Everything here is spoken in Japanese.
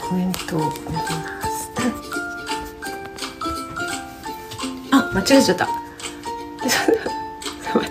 コメントを見ます。あ間違えちゃった。間違